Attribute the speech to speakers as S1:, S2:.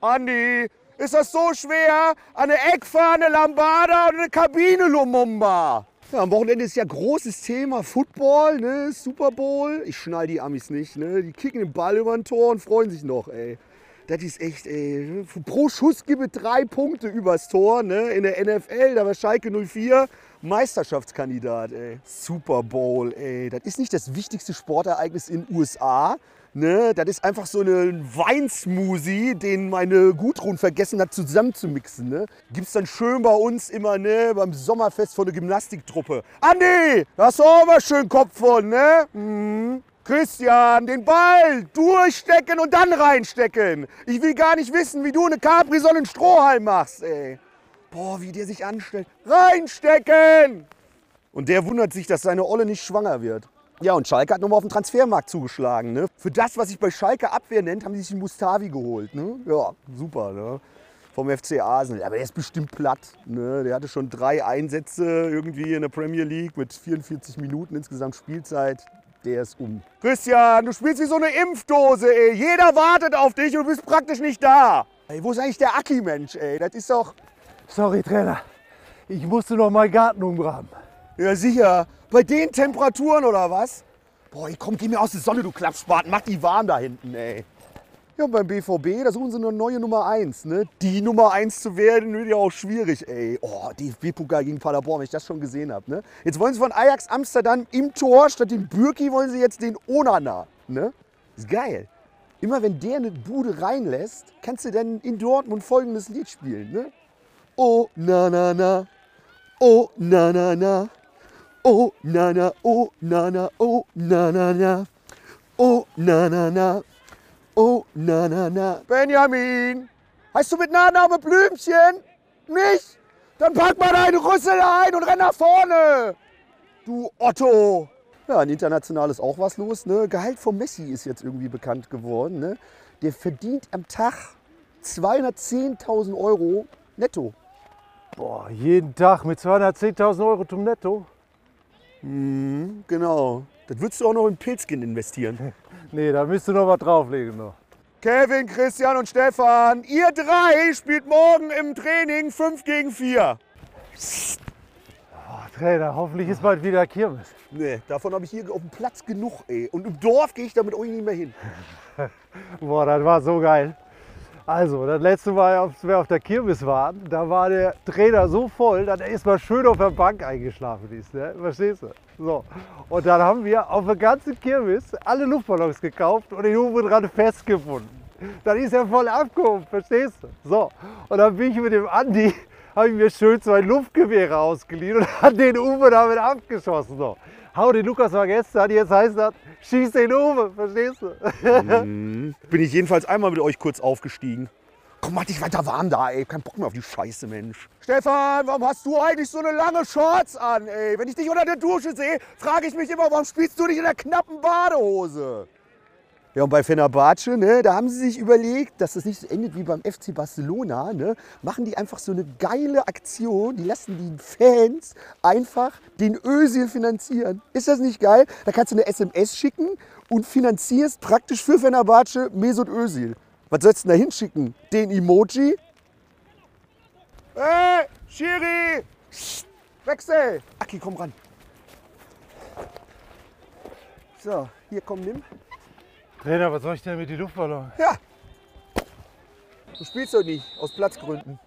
S1: Andi, ist das so schwer? Eine Eckfahne Lambada oder eine Kabine Lumumba? Ja, am Wochenende ist ja großes Thema Football, ne? Super Bowl. Ich schnall die Amis nicht, ne? Die kicken den Ball über ein Tor und freuen sich noch, ey. Das ist echt, ey. Pro Schuss gibt es drei Punkte übers Tor, ne? In der NFL, da war Schalke 04 Meisterschaftskandidat, ey. Super Bowl, ey. Das ist nicht das wichtigste Sportereignis in den USA. Ne, das ist einfach so ein Weinsmoothie, den meine Gudrun vergessen hat zusammenzumixen. Ne? Gibt's dann schön bei uns immer ne, beim Sommerfest von der Gymnastiktruppe. Andi, da hast du auch mal schön Kopf von, ne? Mhm. Christian, den Ball durchstecken und dann reinstecken. Ich will gar nicht wissen, wie du eine Capri-Sonne Strohhalm machst, ey. Boah, wie der sich anstellt. Reinstecken! Und der wundert sich, dass seine Olle nicht schwanger wird. Ja, und Schalke hat nochmal auf den Transfermarkt zugeschlagen. Ne? Für das, was sich bei Schalke Abwehr nennt, haben sie sich den Mustavi geholt. Ne? Ja, super. Ne? Vom FC Arsenal. Aber der ist bestimmt platt. Ne? Der hatte schon drei Einsätze irgendwie in der Premier League mit 44 Minuten insgesamt Spielzeit. Der ist um. Christian, du spielst wie so eine Impfdose, ey. Jeder wartet auf dich und du bist praktisch nicht da. Ey, wo ist eigentlich der Aki-Mensch, ey? Das ist doch...
S2: Sorry, Trainer. Ich musste noch mal Garten umgraben.
S1: Ja, sicher. Bei den Temperaturen oder was? Boah, komm, geh mir aus der Sonne, du Klappspaten. Mach die warm da hinten, ey. Ja, beim BVB, da suchen sie eine neue Nummer 1. Ne? Die Nummer 1 zu werden, wird ja auch schwierig, ey. Oh, DFB-Pokal gegen Paderborn, wenn ich das schon gesehen habe. Ne? Jetzt wollen sie von Ajax Amsterdam im Tor, statt den Bürki wollen sie jetzt den Onana. Ne? Ist geil. Immer wenn der eine Bude reinlässt, kannst du dann in Dortmund folgendes Lied spielen. Ne? Oh, na, na, na. Oh, na, na, na. Oh, na, na, oh, na, na, oh, na, na, na. Oh, na, na, na. Oh, na, na, na. Benjamin, heißt du mit Nachname Blümchen? Nicht? Dann pack mal deinen Rüssel ein und renn nach vorne. Du Otto. Ja, ein international ist auch was los. Ne? Gehalt von Messi ist jetzt irgendwie bekannt geworden. Ne? Der verdient am Tag 210.000 Euro netto.
S2: Boah, jeden Tag mit 210.000 Euro zum Netto?
S1: Mhm, genau. Das würdest du auch noch in Pilzkin investieren.
S2: nee, da müsst du noch was drauflegen. Noch.
S1: Kevin, Christian und Stefan, ihr drei spielt morgen im Training 5 gegen 4.
S2: Oh, Trainer, hoffentlich ist bald wieder Kirmes.
S1: Nee, davon habe ich hier auf dem Platz genug, ey. Und im Dorf gehe ich damit euch nicht mehr hin.
S2: Boah, das war so geil. Also, das letzte Mal, als wir auf der Kirmes waren, da war der Trainer so voll, dass er erstmal schön auf der Bank eingeschlafen ist. Ne? Verstehst du? So. Und dann haben wir auf der ganzen Kirmes alle Luftballons gekauft und den oben dran festgebunden. Dann ist er voll abgehoben, verstehst du? So. Und dann bin ich mit dem Andi, habe ich mir schön zwei Luftgewehre ausgeliehen und hat den Uwe damit abgeschossen. So. Hau den Lukas war gestern, jetzt heißt das, schieß den Uwe, verstehst du?
S1: Mhm. Bin ich jedenfalls einmal mit euch kurz aufgestiegen. Komm, mach dich weiter warm da, ey. Kein Bock mehr auf die Scheiße, Mensch. Stefan, warum hast du eigentlich so eine lange Shorts an, ey? Wenn ich dich unter der Dusche sehe, frage ich mich immer, warum spielst du nicht in der knappen Badehose? Ja, und bei Fenerbahce, ne, da haben sie sich überlegt, dass das nicht so endet wie beim FC Barcelona, ne, machen die einfach so eine geile Aktion, die lassen die Fans einfach den Özil finanzieren. Ist das nicht geil? Da kannst du eine SMS schicken und finanzierst praktisch für Fenerbahce Mesut Özil. Was sollst du denn da hinschicken? Den Emoji? Hey, Schiri! Wechsel! Aki, komm ran. So, hier komm, nimm.
S2: Trainer, was soll ich denn mit den Luftballons?
S1: Ja. Du spielst doch nicht, aus Platzgründen.